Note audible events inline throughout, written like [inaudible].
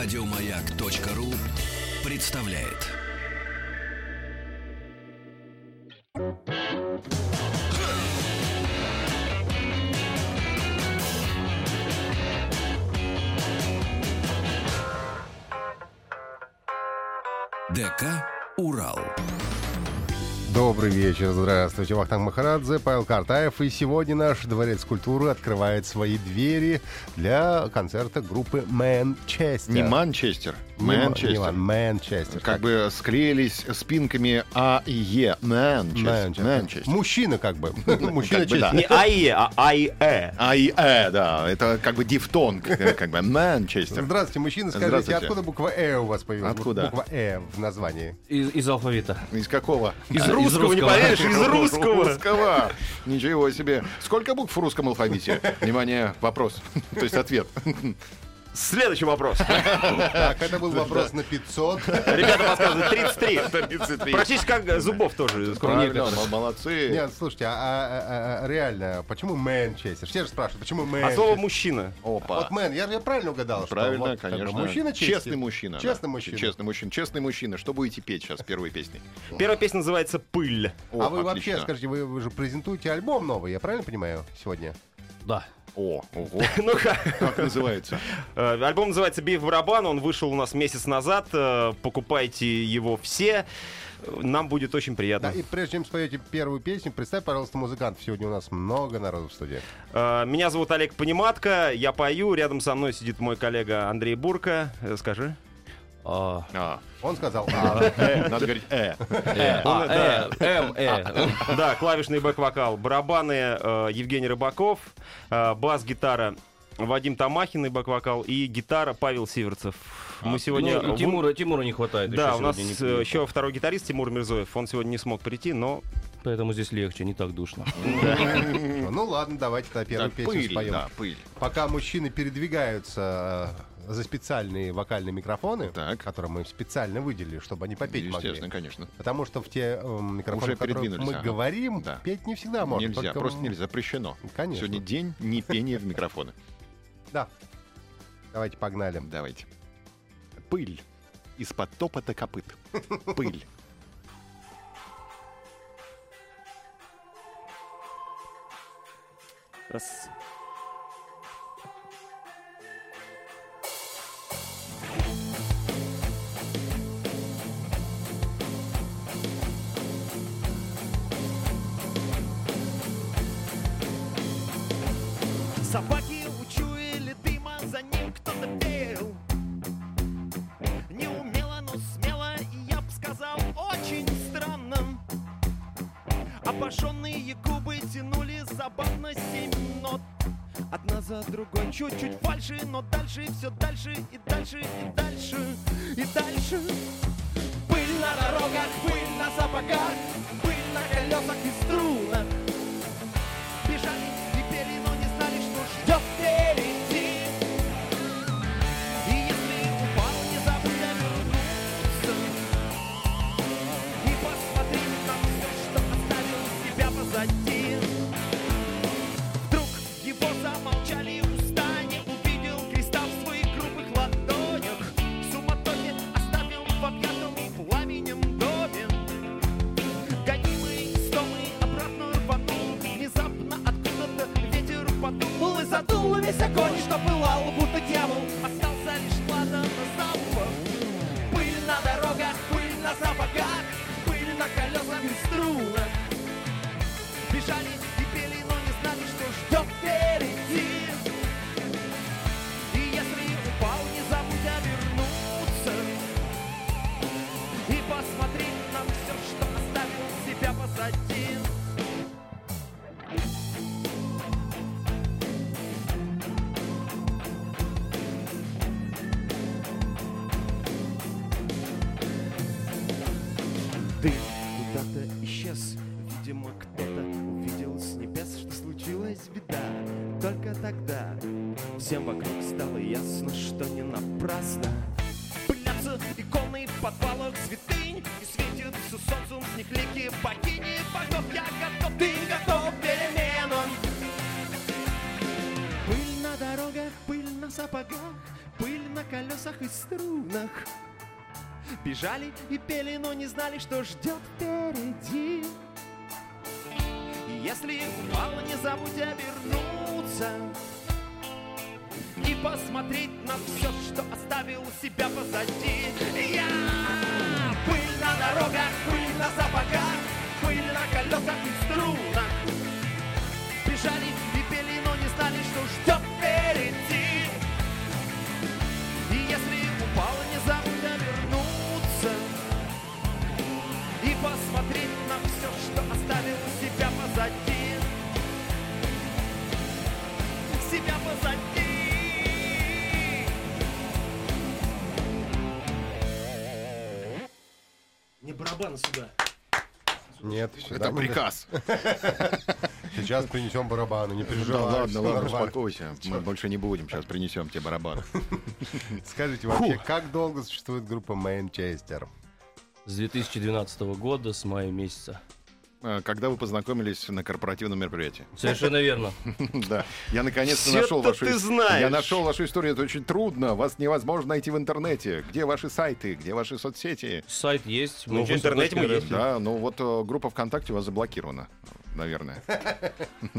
Радиомаяк.ру представляет. ДК «Урал». Добрый вечер, здравствуйте. Вахтанг Махарадзе, Павел Картаев. И сегодня наш Дворец культуры открывает свои двери для концерта группы Манчестер. Не Манчестер, Манчестер. Ма- Манчестер. Как бы склеились спинками А и Е. Манчестер. Манчестер. Мужчина как бы. [laughs] Мужчина Как бы да. Не АИ, а АИЭ. А и Э, да. Это как бы дифтонг, э, как бы Манчестер. Здравствуйте, мужчина. Скажите, Здравствуйте. откуда буква «э» у вас появилась? Откуда? Буква «э» в названии. Из, из алфавита. Из какого? Из А, из русского, не русского. поверишь, [laughs] из русского. Русского. Ничего себе. Сколько букв в русском алфавите? Внимание, вопрос. [laughs] То есть ответ. Следующий вопрос. Так, это был вопрос на 500. Ребята подсказывают 33. 33. [laughs] Практически как зубов тоже. молодцы. Нет, слушайте, а, а- а- а реально, почему Манчестер? Все же спрашивают, почему А Манчестер? слово мужчина. Опа. Вот мэн, я, я правильно угадал? что Правильно, конечно. мужчина честный. Честный мужчина. Честный мужчина. Честный мужчина. Честный мужчина. Что будете петь сейчас первой песней? Первая песня называется «Пыль». А вы вообще, скажите, вы, вы же презентуете альбом новый, я правильно понимаю, сегодня? Да. О, ого. [laughs] Ну-ка. Как называется? Э, Альбом называется «Бей в барабан». Он вышел у нас месяц назад. Э, Покупайте его все. Нам будет очень Да, приятно. и прежде чем споете первую песню, представь, пожалуйста, музыкантов. Сегодня у нас много народу в студии. Э, Меня зовут Олег Пониматко. Я пою. Рядом со мной сидит мой коллега Андрей Бурка. Скажи. А, А, Он сказал, а, э, надо говорить э. э, Он, а, э, М, э. Да, клавишный бэк-вокал. Барабаны э, Евгений Рыбаков, э, бас-гитара Вадим Тамахин и бэк-вокал, и гитара Павел Сиверцев. Мы сегодня... Ну, Тимура, Тимура не хватает. Да, у нас не э, еще второй гитарист Тимур Мирзоев. Он сегодня не смог прийти, но... Поэтому здесь легче, не так душно. ну ладно, давайте тогда первую песню пыль, споем. Пока мужчины передвигаются э, за специальные вокальные микрофоны, Так. которые мы специально выделили, чтобы они попеть Естественно, могли. конечно. Потому что в те э, микрофоны, Уже которых передвинулись, мы ага. говорим, Да. петь не всегда можно. Нельзя, только, просто нельзя, запрещено. Конечно. Сегодня день не пения в микрофоны. Да. Давайте погнали. Давайте. Пыль. Из-под топота копыт. Пыль. Раз. Обожженные губы тянули забавно семь нот. Одна за другой, чуть-чуть фальши, но дальше, все дальше и дальше, и дальше, и дальше. Пыль на дорогах, пыль на сапогах, пыль на колесах и струнах видимо, кто-то увидел с небес, что случилась беда. Только тогда всем вокруг стало ясно, что не напрасно. Пылятся иконы в подвалах святынь И светит все солнцем с них лики богини богов Я готов, ты готов к переменам Пыль на дорогах, пыль на сапогах Пыль на колесах и струнах. Бежали и пели, но не знали, что ждет впереди. Если упала, не забудь обернуться И посмотреть на все, что оставил себя позади. Я! Пыль на дорогах, пыль на сапогах Пыль на колесах и струнах. Бежали и пели, но не знали, что ждет впереди. И если упала, не забудь обернуться И посмотреть на все, что оставил себя барабаны сюда. Нет, Это сюда мы- приказ. [laughs] Сейчас принесем барабаны, не Да переживай. ладно, всё ладно, нормально. успокойся. Мы больше не будем. Сейчас принесем тебе барабан. [laughs] Скажите вообще, как долго существует группа Манчестер? С 2012 года, с мая месяца. А, Когда вы познакомились на корпоративном мероприятии? Совершенно верно. [laughs] Да, я наконец-то нашел вашу ты знаешь. Я нашел вашу историю, это очень трудно. Вас невозможно найти в интернете. Где ваши сайты, где ваши соцсети? Сайт есть. Ну, в интернете мы есть. Да, ну вот э, группа ВКонтакте у вас заблокирована, наверное. [laughs]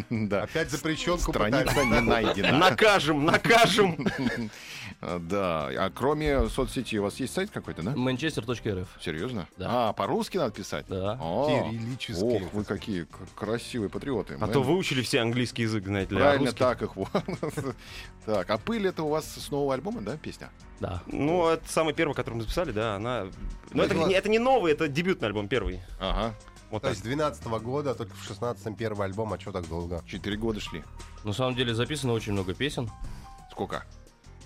Да. Опять запрещенку Страница не найдена. Накажем, накажем. [laughs] А, Да, а кроме соцсети у вас есть сайт какой-то, да? Manchester.rf. Серьезно? Да. А, по-русски надо писать? Да. О, Кириллический. Ох, вы какие красивые патриоты. А то выучили все английский язык, знаете, для Правильно, так их. вот. [laughs] Так, а пыль это у вас с нового альбома, да, песня? Да. Ну, это самый первый, который мы записали, да, она... Но это, была- не- это не новый, это дебютный альбом, первый. Ага, Вот То так. есть 12 года, а только в 16-м первый альбом, а что так долго? четыре года шли. На самом деле записано очень много песен. Сколько?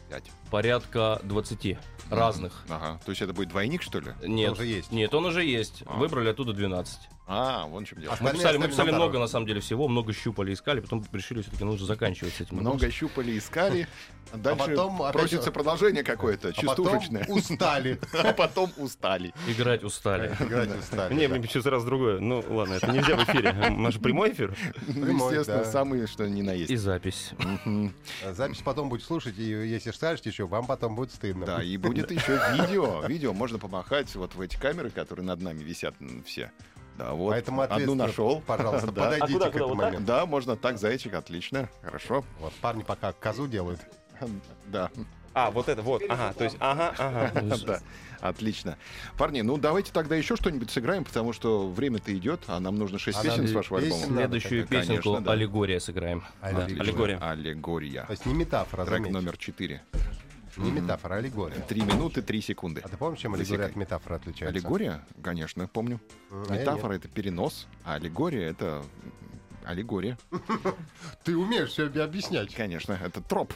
Пять. Порядка 20 разных. Ага, то есть это будет двойник, что ли? Нет, уже есть. Нет, он уже есть. А. Выбрали оттуда 12. А, вон чем дело. Мы Остальные писали, мы писали на много, на самом деле, всего. Много щупали, искали. Потом решили, все-таки нужно заканчивать с этим. Много щупали, искали. А Дальше потом опять- просится продолжение какое-то, А потом устали. [laughs] А потом устали. Играть устали. [laughs] Играть устали. Не, мне сейчас раз другое. Ну, ладно, это нельзя в эфире. У нас же прямой эфир. Прямой, Естественно, самые, что ни на И есть. запись. Мгм. Запись потом будет слушать, и если скажете еще, вам потом будет стыдно. Да, и будет еще [laughs] видео. Видео можно помахать вот в эти камеры, которые над нами висят все. Да, вот. Поэтому Одну нашел. Пожалуйста, [laughs] Да. подойдите А куда, к куда? этому Вот моменту. Да, можно так, зайчик, отлично, хорошо. Вот, парни пока козу делают. [laughs] Да, А, вот это, вот. Ага, то есть, ага, ага. да, отлично. Парни, ну давайте тогда еще что-нибудь сыграем, потому что время-то идет, а нам нужно 6 А песен с вашего песен альбома. Следующую конечно, песенку да. «Аллегория» сыграем. Отлично. Аллегория. Аллегория. То есть не метафора, Трек заметь. номер 4. Не метафора, а аллегория. 3 минуты 3 секунды. А ты помнишь, чем аллегория от метафоры отличается? Аллегория? Конечно, помню. М, а Метафора — это перенос, а аллегория — это аллегория. Ты умеешь все объяснять. Конечно, это троп.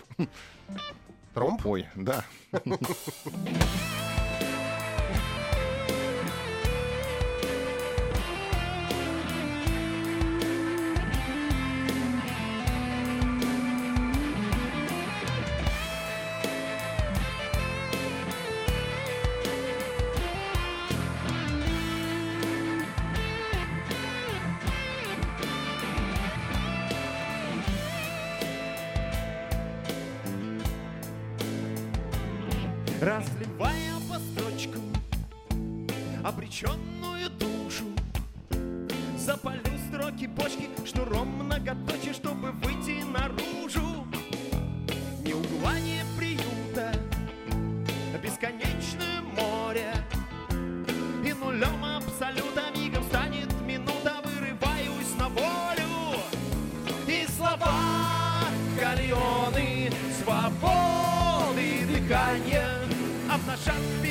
Тромб? Ой, да. [laughs]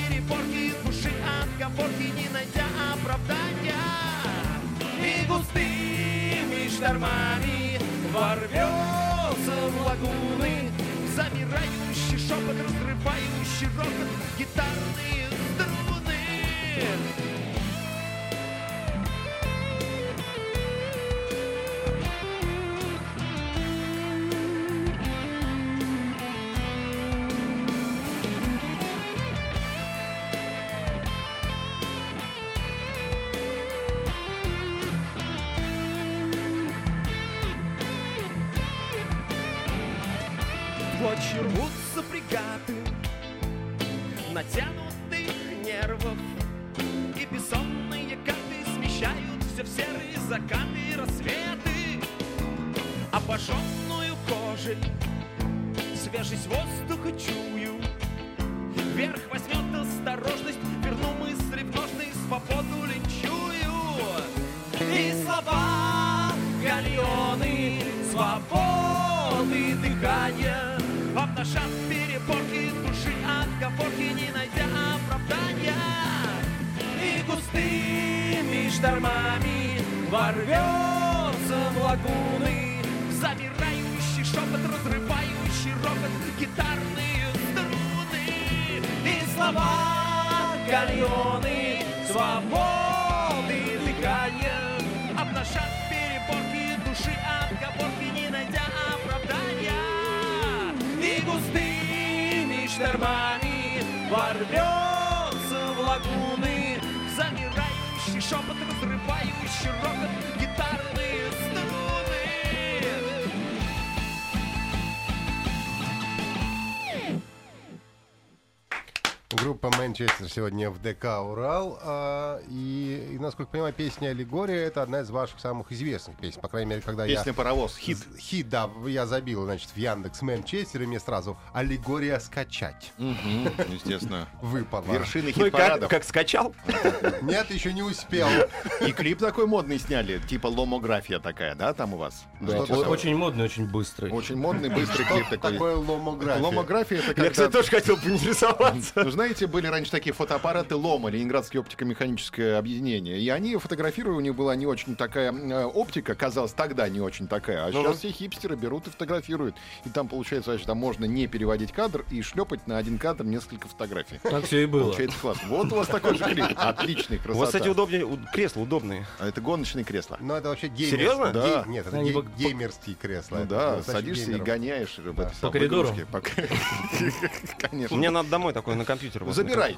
Переборки души Отговорки, не найдя оправдания. И густыми штормами Ворвется в лагуны Замирающий шепот, разрывающий рокот Гитарные струны дыхания Обнажат переборки души, отговорки, не найдя оправдания. И густыми штормами ворвется в лагуны Замирающий шепот, разрывающий рокот, гитарные струны И слова гальоны, свободы дыхания штормами ворвется в лагуны Замирающий шепот, разрывающий рокот, Группа Манчестер сегодня в ДК «Урал». а, и, и, насколько я понимаю, песня «Аллегория» — это одна из ваших самых известных песен. По крайней мере, когда Песня я... «Паровоз», хит. Хит, да. Я забил, значит, в Яндекс Манчестер, и мне сразу «Аллегория скачать» Мгм, Естественно. [laughs] выпала. Вершины Ну и как, как скачал? [laughs] Нет, еще не успел. И клип такой модный сняли, типа ломография такая, да, там у вас? Очень модный, очень быстрый. Очень модный, быстрый [laughs] клип такой. Такое ломография. Ломография это Я, кстати, тоже хотел поинтересоваться. Ну, знаете, были раньше такие фотоаппараты Лома, Ленинградское оптико-механическое объединение. И они фотографируя, у них была не очень такая э, оптика, казалось, тогда не очень такая. А Ну-ну. сейчас все хипстеры берут и фотографируют. И там, получается, значит, там можно не переводить кадр и шлепать на один кадр несколько фотографий. Так все и было. Получается класс. Вот у вас такой же клип. Отличный, У красота. вас, кстати, удобнее, у- кресла удобные. А это гоночные кресла. Ну, это вообще геймер. Серьезно? Да. Ге- Нет, это Они ге- по- геймерские кресла. Ну да, садишься и геймеров. гоняешь этой самой коридору? игрушке. По- [laughs] Конечно. Мне надо домой такой на компьютер. Вот. Забирай.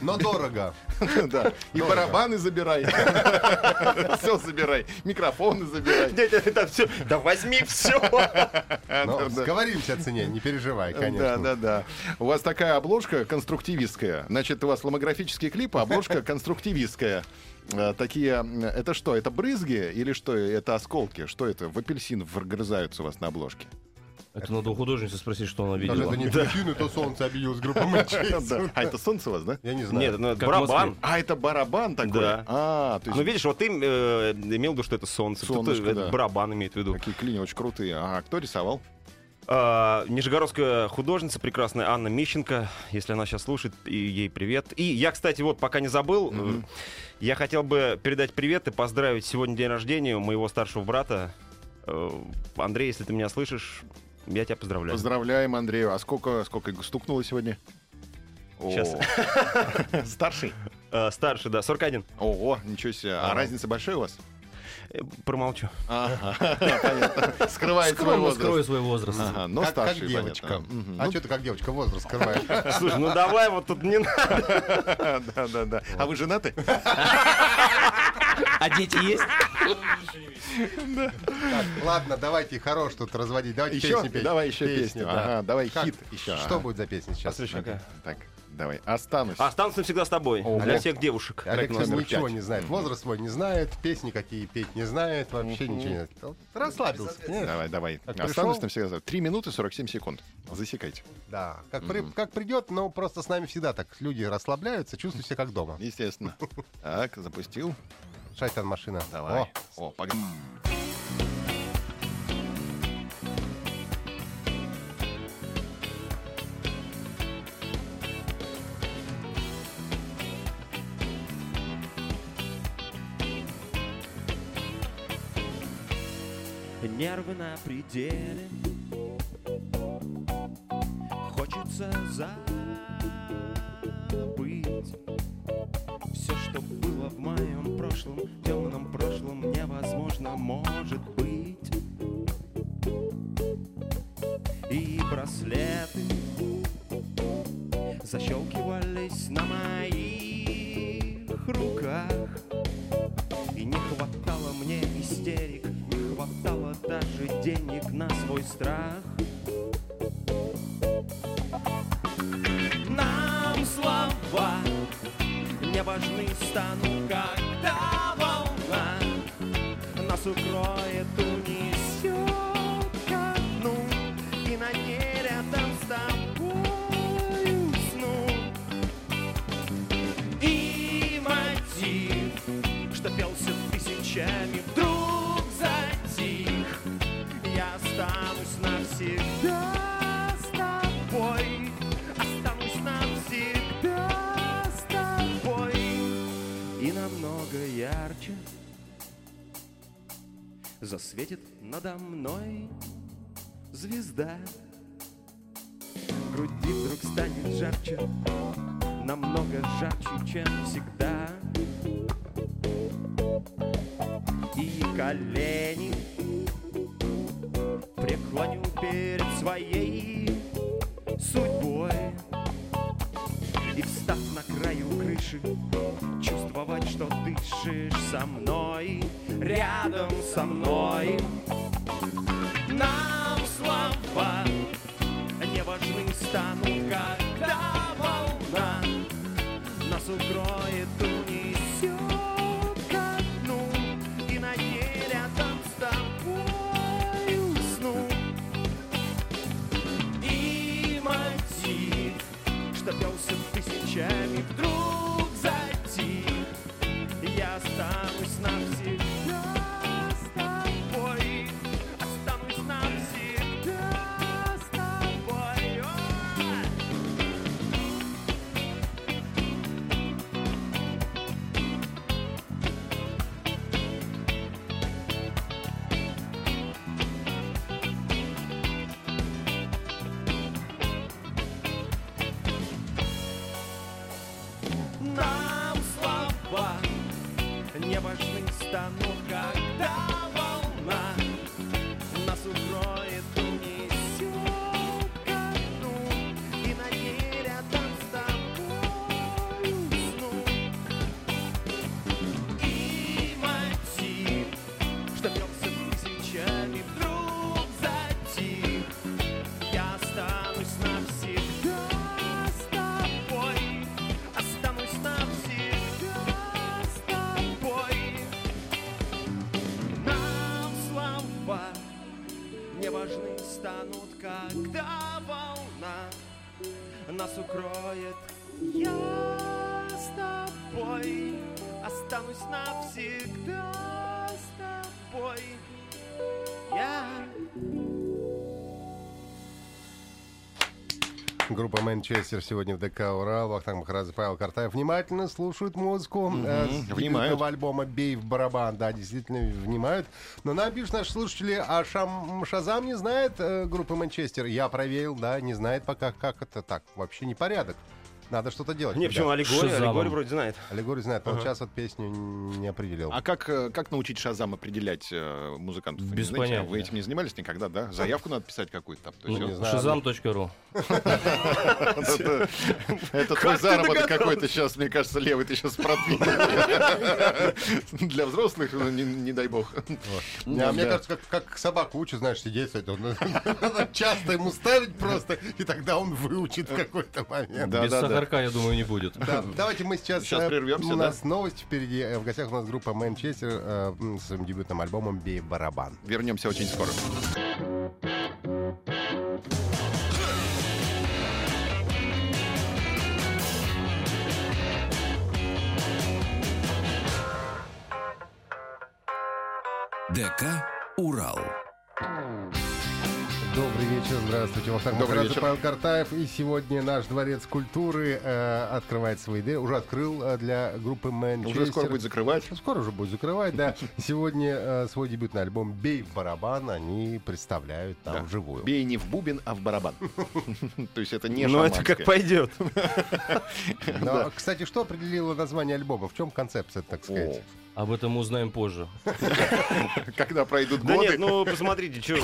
Но дорого. [laughs] Да. И барабаны забирай. [laughs] Все забирай. Микрофоны забирай. Дядя, это все. Да возьми все. Да, да. сговоримся о цене, не переживай, Да, конечно. да, да. У вас такая обложка конструктивистская. Значит, у вас ломографический клип, а обложка конструктивистская. Э, Такие, м, это что, это брызги или что, это осколки? Что это? В апельсин вгрызаются у вас на обложке. Это надо у художницы спросить, что она Даже видела. это не апельсин, это солнце обиделось группа [laughs] Манчестер. А это солнце у вас, да? Я не знаю. Нет, ну это барабан. А, это барабан такой? Да. А, то есть Ну, видишь, вот ты э, имел в виду, что это солнце. Солнышко, барабан имеет в виду. такие клини очень крутые. А кто рисовал? А, Нижегородская художница прекрасная Анна Мищенко, если она сейчас слушает, и ей привет. И я, кстати, вот пока не забыл, э, я хотел бы передать привет и поздравить сегодня день рождения моего старшего брата. Э, Андрей, если ты меня слышишь, я тебя поздравляю. Поздравляем, Андрею. А сколько, сколько стукнуло сегодня? Щас. [laughs] Старший? Э, Старший, да, 41. Ого, ничего себе. А разница большая у вас? Промолчу. Ага, [laughs] понятно. Скрывает свой возраст. скрою свой возраст. Ага, но как, как старший, девочка. понятно. Мгм. А Ну, что ты как девочка возраст скрываешь? [laughs] Слушай, ну давай вот тут не надо. [laughs] Да, да, да. А вы женаты? А дети есть? Так, ладно, давайте хорош тут разводить. Давайте Еще? песни петь. Давай еще песню. да. Ага, давай Как? хит еще. Что ага. будет за песня сейчас? Послушай. Так, давай. Останусь. Останусь навсегда с тобой. Ого. Для всех девушек. Олег ничего не знает. Возраст свой не знает, песни какие петь не знает, вообще ничего не знает. Расслабился? Давай, давай. Как Останусь пришел? навсегда. Три минуты 47 секунд. Засекайте. Да, как, при- как придет, но просто с нами всегда так люди расслабляются, чувствуют себя как дома. Естественно. [laughs] Так, запустил. Шайтан машина. Давай. О, О, погнали. Нервы на пределе. Хочется забыть Все, что было в моем прошлом Темном прошлом невозможно может быть. И браслеты Защелкивались на моих руках даже денег на свой страх. На слова не важны станут, когда волна нас укроет, унесет засветит надо мной звезда. Груди вдруг станет жарче, намного жарче, чем всегда. И колени преклоню перед своей судьбой. И встав на краю крыши, что дышишь со мной, рядом со мной. Нам слова не важны станут, когда волна нас укроет, Группа Манчестер сегодня в ДК Урал. Вахтанг Махарадзе, Павел Картаев внимательно слушают музыку. э, с внимают. альбома «Бей в барабан». Да, действительно внимают. Но нам пишут наши слушатели, а Шам, Шазам не знает э, группы Манчестер. Я проверил, да, не знает пока, как это так. Вообще непорядок. Надо что-то делать. Не, почему. Аллегория? Аллегория вроде знает. Аллегорий знает, но вот сейчас вот песню не определил. А как, э, как научить Шазам определять э, музыкантов? Без не знаете? Понятия. Вы этим не занимались никогда, да? Заявку надо писать какую-то там. Ну. Шазам.ру. Это твой заработок какой-то сейчас, мне кажется, левый ты сейчас продвинул. Для взрослых, ну, не дай бог. А мне кажется, как, собаку учат, знаешь, сидеть, [laughs] часто ему ставить просто, и тогда он выучит в какой-то момент. Без да, да. сахарка, я думаю, не будет. Да, давайте мы сейчас... Сейчас э, прервемся, У да? нас новости впереди. Э, В гостях у нас группа Манчестер э, с своим дебютным альбомом «Бей барабан». Вернемся очень скоро. ДК «Урал». Добрый вечер, здравствуйте. Вахтанг Добрый Махарадзе, вечер. Павел Картаев. И сегодня наш Дворец культуры э, открывает свои двери. Уже открыл э, для группы Манчестер. Уже скоро будет закрывать. Скоро уже будет закрывать, да. Сегодня э, свой дебютный альбом «Бей в барабан» они представляют там Да. вживую. Бей не в бубен, а в барабан. [laughs] То есть это не Ну, это как пойдет. [laughs] Кстати, что определило название альбома? В чем концепция, так сказать? Об этом мы узнаем позже. [laughs] Когда пройдут Да годы. нет, ну посмотрите, что,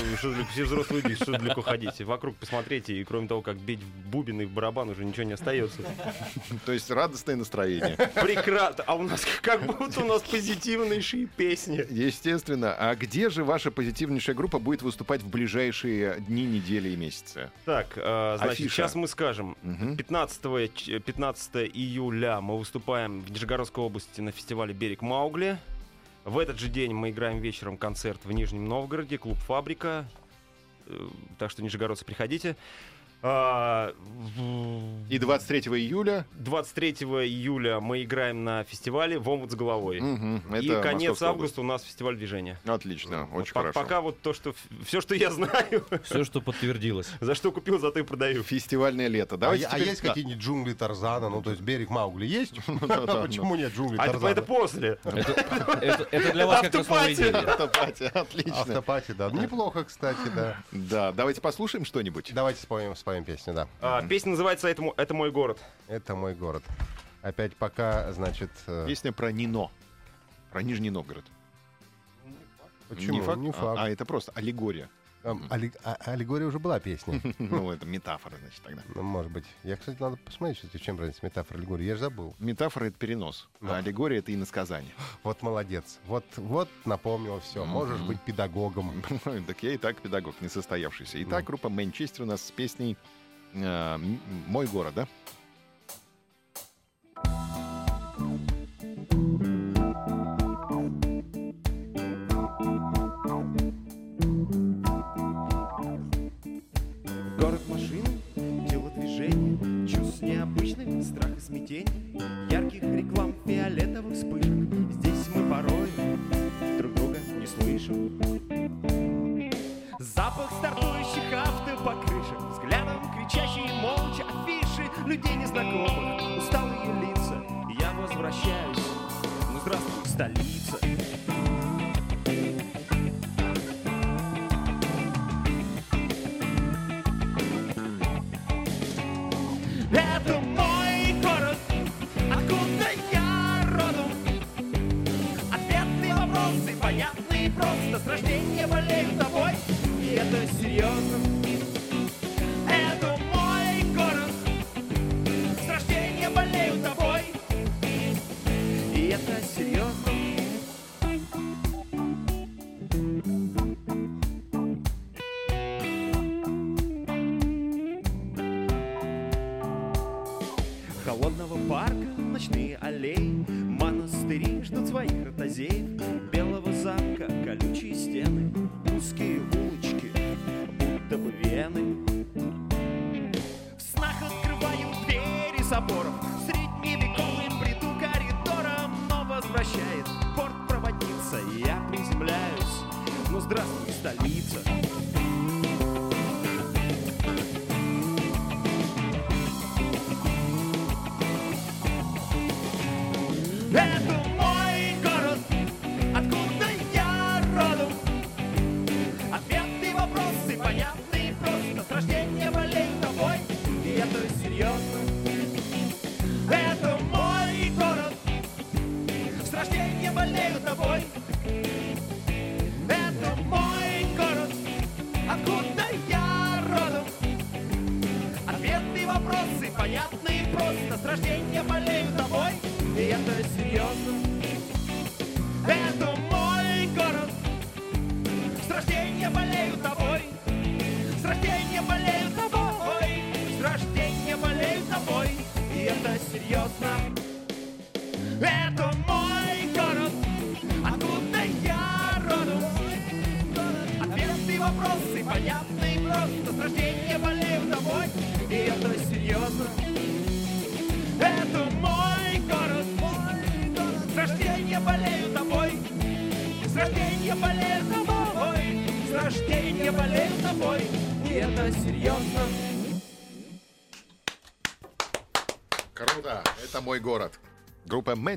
все взрослые люди, что далеко ходите. Вокруг посмотрите, и кроме того, как бить в бубен и в барабан, уже ничего не остается. [laughs] То есть радостное настроение. Прекрасно. А у нас [laughs] как будто у нас позитивнейшие песни. Естественно. А где же ваша позитивнейшая группа будет выступать в ближайшие дни, недели и месяцы? Так, э, значит, Афиша. сейчас мы скажем. Мгм. 15, ч- 15 июля мы выступаем в Нижегородской области на фестивале «Берег Маугли». В этот же день мы играем вечером концерт в Нижнем Новгороде, клуб «Фабрика». Э, Так что, нижегородцы, приходите. А, И 23 июля 23 июля мы играем на фестивале «В омут с головой». мгм, И конец Московская августа у нас фестиваль движения. область. Отлично, Вот очень по- хорошо. Пока вот то, что все, что я знаю, Все, что подтвердилось. [laughs] за что купил, за то и продаю. Фестивальное лето. А, Давайте а теперь- есть Да. какие-нибудь джунгли Тарзана? Ну, то есть берег Маугли есть? [laughs] да, Почему нет джунглей А это, Тарзана? это после. Это, для вас как Автопати. Автопати, отлично. Автопати, да. Неплохо, кстати, да. Да, давайте послушаем что-нибудь. Давайте споем, споем песню, да. А, песня называется «Это, «Это мой город». Это мой город. Опять пока, значит... э, Песня про Нино. Про Нижний Новгород. Почему? Не факт? Не А- факт. А, это просто аллегория. А- Аллегория уже была песня. [laughs] Ну, это метафора, значит, тогда. Ну, может быть. Я, кстати, надо посмотреть, в чем разница метафора аллегории. Я же забыл. Метафора — это перенос, а аллегория — это иносказание. [gasps] Вот молодец. Вот, вот напомнил все. Можешь быть педагогом. [laughs] Так я и так педагог, не состоявшийся. Итак, Ну. группа Манчестер у нас с песней э, «Мой город», да? Смятений, ярких реклам, фиолетовых вспышек. Здесь мы порой друг друга не слышим. Запах стартующих автопокрышек, взглядом кричащие молча афиши людей незнакомых, усталые лица. Я возвращаюсь, ну здравствуй, столица. Понятные просто, с рождения болею тобой, и это серьезно. Это мой город, с рождения болею тобой, и это серьезно.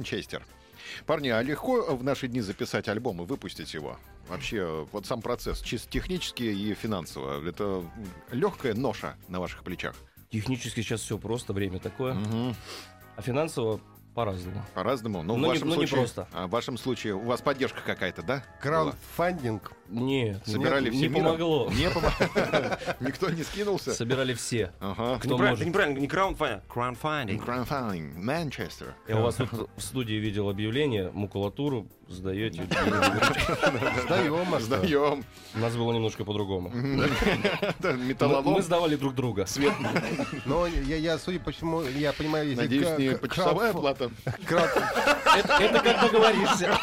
Манчестер. Парни, а легко в наши дни записать альбом и выпустить его? Вообще, вот сам процесс, чисто технически и финансово, это легкая ноша на ваших плечах. Технически сейчас все просто, время такое. А финансово По-разному. По-разному. Ну, в Но не- вашем но не случае, просто. а в вашем случае у вас поддержка какая-то, да? Краундфандинг. Нет, Собирали не, все не миром? помогло. Не помогло. [laughs] [laughs] Никто не скинулся. Собирали все. Ага. Кто может. неправильно, не краундфандинг, краундфандинг. Crowdfunding. Манчестер. Я у вас в студии видел объявление, макулатуру сдаете. [laughs] Сдаем, а? Сдаем. У нас было немножко по-другому. [laughs] Металлолом. мы сдавали друг друга. Свет. [laughs] Но я, я, судя по всему, я понимаю, если... Надеюсь, не почасовая краудф- плата. крауд- Это, как договоришься.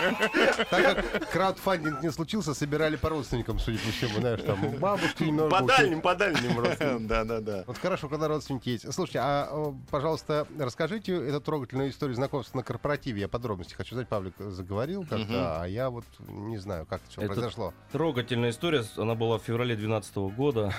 Так как краудфандинг не случился, собирали по родственникам, судя по всему, знаешь, там у бабушки немного... По дальним, по дальним просто. Да, да, да. Вот хорошо, когда родственники есть. Слушайте, а, пожалуйста, расскажите эту трогательную историю знакомства на корпоративе. Я подробности хочу знать. Павлик заговорил как-то, а я вот не знаю, как это все Это- произошло. Трогательная история. Она была в феврале 2012 года.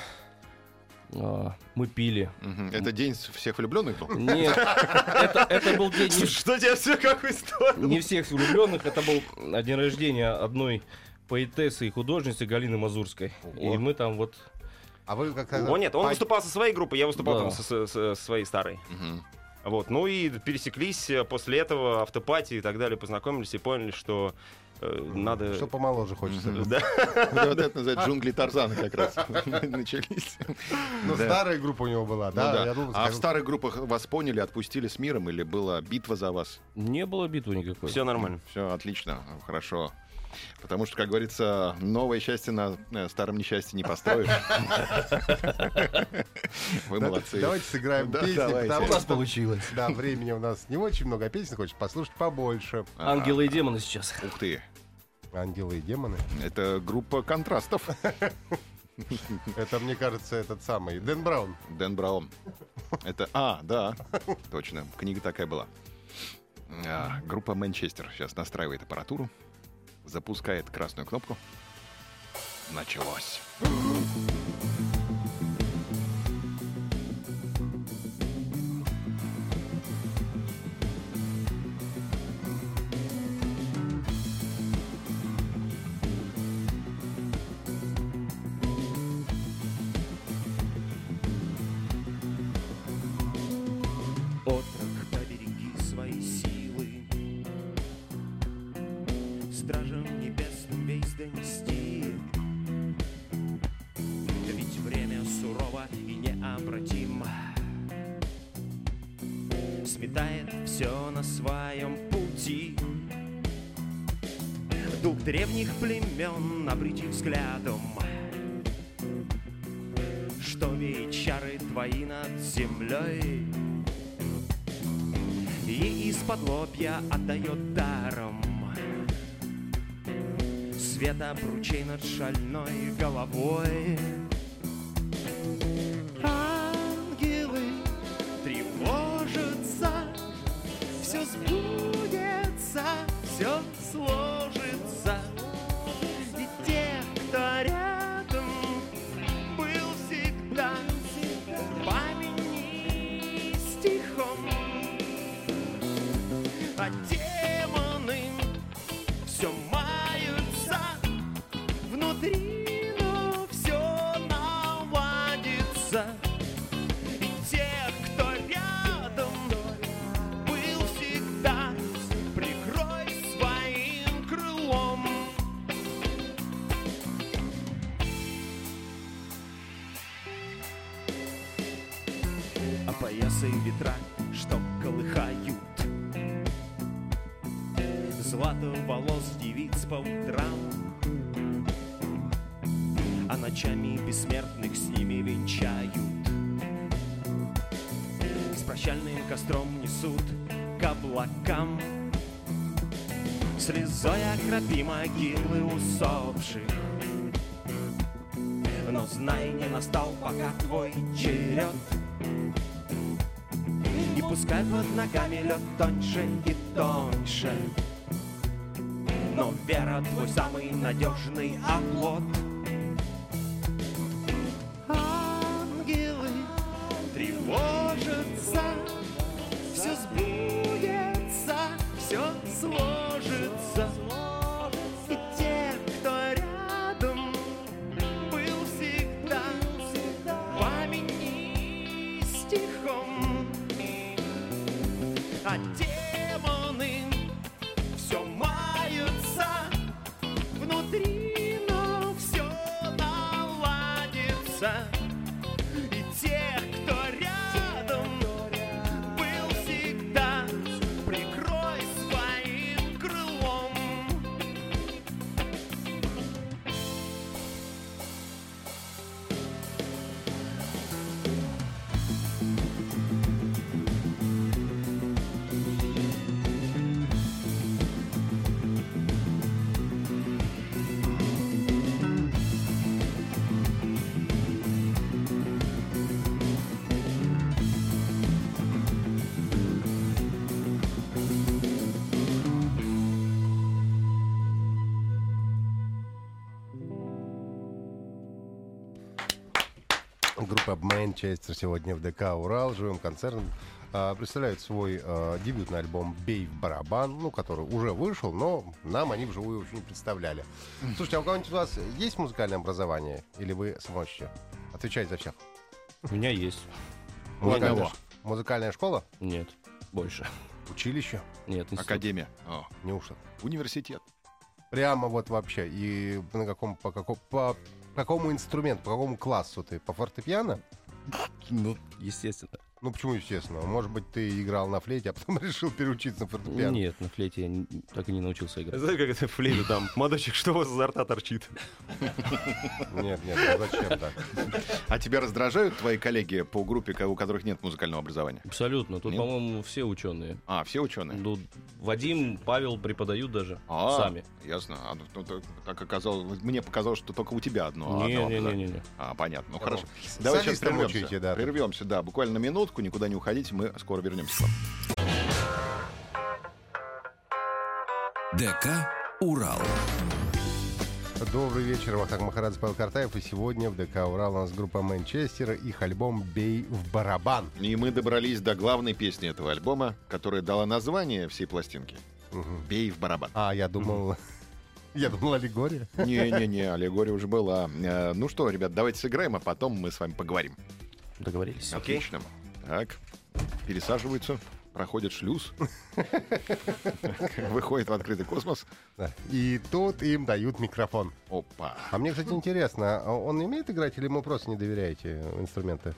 А, Мы пили. Мгм. Это день всех влюбленных был? Нет, это, это был день не, Что тебе все как история? не всех влюбленных. Это был день рождения одной поэтессы и художницы Галины Мазурской. И мы там вот... А вы как-то... О, нет, он А- выступал со своей группой, я выступал Да. там со, со- со своей старой. Мгм. Вот, ну и пересеклись э, после этого автопати и так далее, познакомились и поняли, что э, надо... Что помоложе хочется. [laughs] Да. Вот это называется джунгли Тарзана как раз [laughs] начались. Ну, Да. старая группа у него была, Ну да? да. я думал, А в старых группах вас поняли, отпустили с миром или была битва за вас? Не было битвы никакой. Все нормально. Все отлично, хорошо. Потому что, как говорится, новое счастье на э, старом несчастье не построишь. [laughs] Вы молодцы. Давайте сыграем песни, У нас получилось. Да, времени у нас не очень много, а песен хочется послушать побольше. Ага. Ангелы и демоны сейчас. Ух ты, Ангелы и демоны. это группа контрастов. [laughs] Это, мне кажется, этот самый Дэн Браун. Дэн Браун. Это, а, да, точно, книга такая была. А, группа Манчестер сейчас настраивает аппаратуру, запускает красную кнопку. Началось. Древних племен обрити взглядом. Что веет твои над землей и из-под лобья отдает даром. Свет обручей над шальной головой могилы усопших Но знай, не настал пока твой черед. И пускай под ногами лед тоньше и тоньше. Но вера твой самый надежный оплот Группа Манчестер сегодня в ДК «Урал» живым концертом а, представляют свой а, дебютный альбом «Бей в барабан», ну, который уже вышел, но нам они вживую еще не представляли. Слушайте, а у кого-нибудь у вас есть музыкальное образование? Или вы сможете отвечать за всех? У меня есть. Музыкальная, ш- музыкальная школа? Нет, больше. Училище? Нет, институт. Академия. О, Неужто? университет. Прямо вот вообще. И на каком, по, какому, по какому инструменту, по какому классу ты? По фортепиано? Ну, естественно. Ну, почему, естественно? Может быть, ты играл на флейте, а потом [laughs] решил переучиться на фортепиано? Нет, на флейте я не- так и не научился играть. Знаете, как это флейта там? [laughs] Мадочек, что у вас изо рта торчит? [laughs] Нет, нет, ну зачем так? А тебя раздражают твои коллеги по группе, у которых нет музыкального образования? Абсолютно. Тут, по-моему, все ученые. А, все ученые? Ну, Вадим, Павел преподают даже А, сами. Ясно. А, ну, ну, так, оказалось, мне показалось, что только у тебя одно. одного образования. Не-не-не. А, понятно. Ну хорошо. Давай сейчас прервемся. да. Прервемся, да. Буквально на минутку, никуда не уходите, мы скоро вернемся к вам. ДК «Урал». Добрый вечер, Вахтанг Махарадзе, Павел Картаев. И сегодня в ДК «Урал» у нас группа Манчестера, их альбом «Бей в барабан». И мы добрались до главной песни этого альбома, которая дала название всей пластинке. Мгм. «Бей в барабан». А, я думал... [laughs] Я думал, аллегория. Не-не-не, аллегория уже была. Э, Ну что, ребят, давайте сыграем, а потом мы с вами поговорим. Договорились. Отлично. Так, пересаживаются, проходят шлюз, [laughs] выходит в открытый космос. И тут им дают микрофон. Опа. А мне, кстати, интересно, а он умеет играть или ему просто не доверяете инструменты?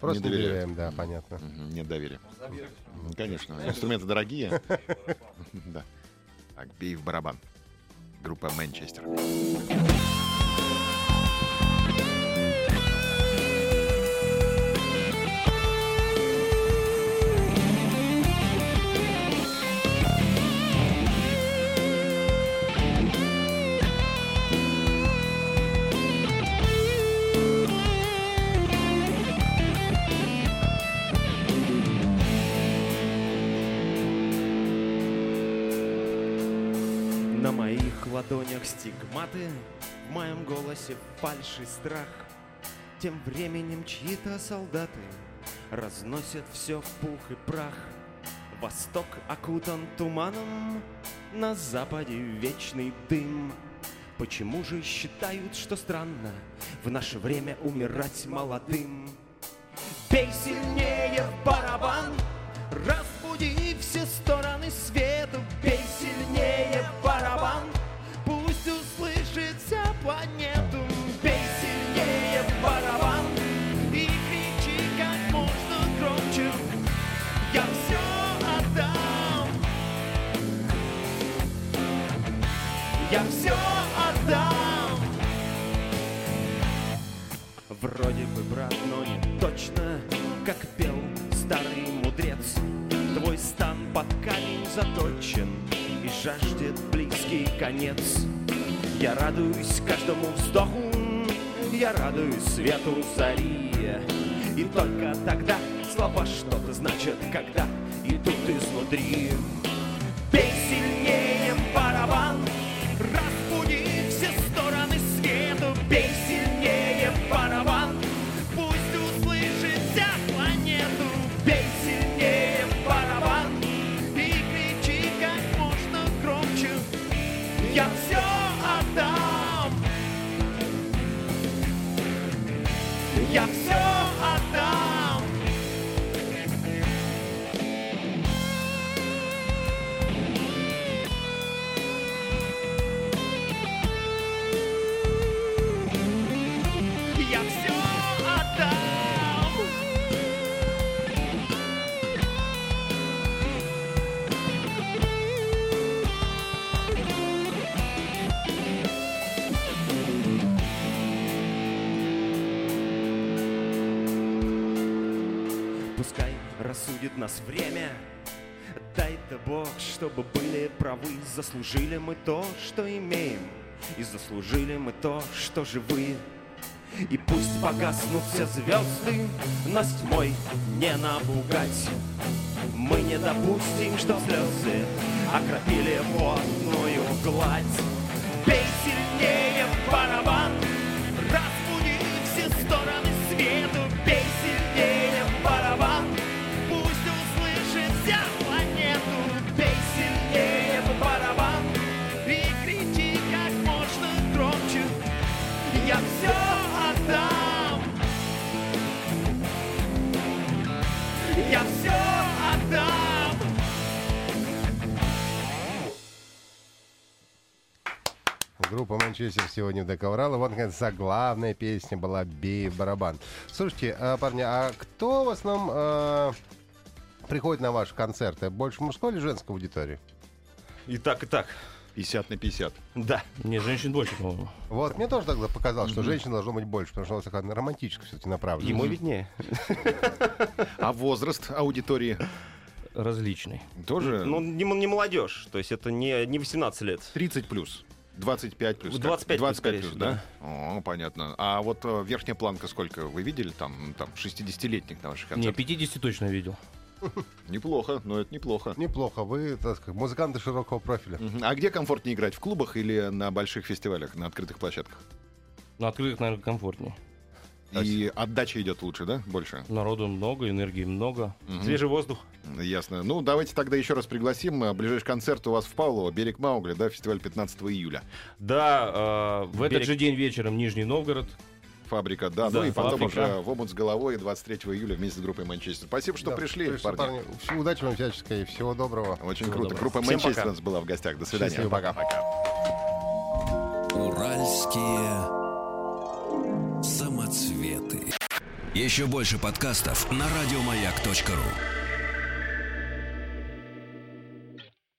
Просто Не доверяем, да, понятно. Нет доверия. Конечно, инструменты дорогие. [laughs] Да. Так, бей в барабан. Группа Манчестер. Ладонях стигматы, в моем голосе фальшь и страх. Тем временем чьи-то солдаты разносят все в пух и прах. Восток окутан туманом, на западе вечный дым. Почему же считают, что странно в наше время умирать молодым? Бей сильнее в под камень заточен и жаждет близкий конец. Я радуюсь каждому вздоху, я радуюсь свету зари. И только тогда слова что-то значат, когда идут изнутри. Бей сильнее Пускай рассудит нас время. Дай-то Бог, чтобы были правы. Заслужили мы то, что имеем И заслужили мы то, что живы. И пусть погаснут все звезды Нас тьмой не напугать Мы не допустим, что слезы Окропили водную гладь. Бей сильнее в барабан Группа Манчестер сегодня Урал. И Вот, наконец, заглавная песня была «Бей барабан». Слушайте, а, парни, а кто в основном а, приходит на ваши концерты? Больше мужской или женской аудитории? И так, и так. 50 на 50. Да. Не, женщин больше, по-моему. Вот, мне тоже тогда показалось, что женщин должно быть больше, потому что у нас такая романтическая все-таки направленность. Ему виднее. [laughs] А возраст аудитории Различный. тоже Ну, не, не молодежь. То есть это не, не 18 лет. 30 плюс. 25 плюс. как? 25 плюс, 25 скорее плюс, всего, да? О, понятно. А вот э, верхняя планка сколько? Вы видели там, там 60-летних на ваших Не, концертах? 50 точно видел. [laughs] Неплохо, но это неплохо. Неплохо, вы, так сказать, музыканты широкого профиля. А где комфортнее играть? В клубах или на больших фестивалях, на открытых площадках? На открытых, наверное, комфортнее. И отдача идет лучше, да? Больше? Народу много, энергии много. Мгм. Свежий воздух. Ясно. Ну, давайте тогда еще раз пригласим. А, Ближайший концерт у вас в Павлово, «Берег Маугли», да, фестиваль 15 июля. Да, э, В этот берег- же день вечером Нижний Новгород. Фабрика, да. Да, ну и потом фабрика. уже в омут с головой 23 июля вместе с группой Манчестер. Спасибо, что Да, пришли, парни. Всего удачи вам всяческой, всего доброго. Очень Всего круто. доброго. Группа Всем Манчестер пока. у нас была в гостях. До свидания. Счастливо. Пока-пока. Уральские самоцветы. Еще больше подкастов на радиомаяк.ру.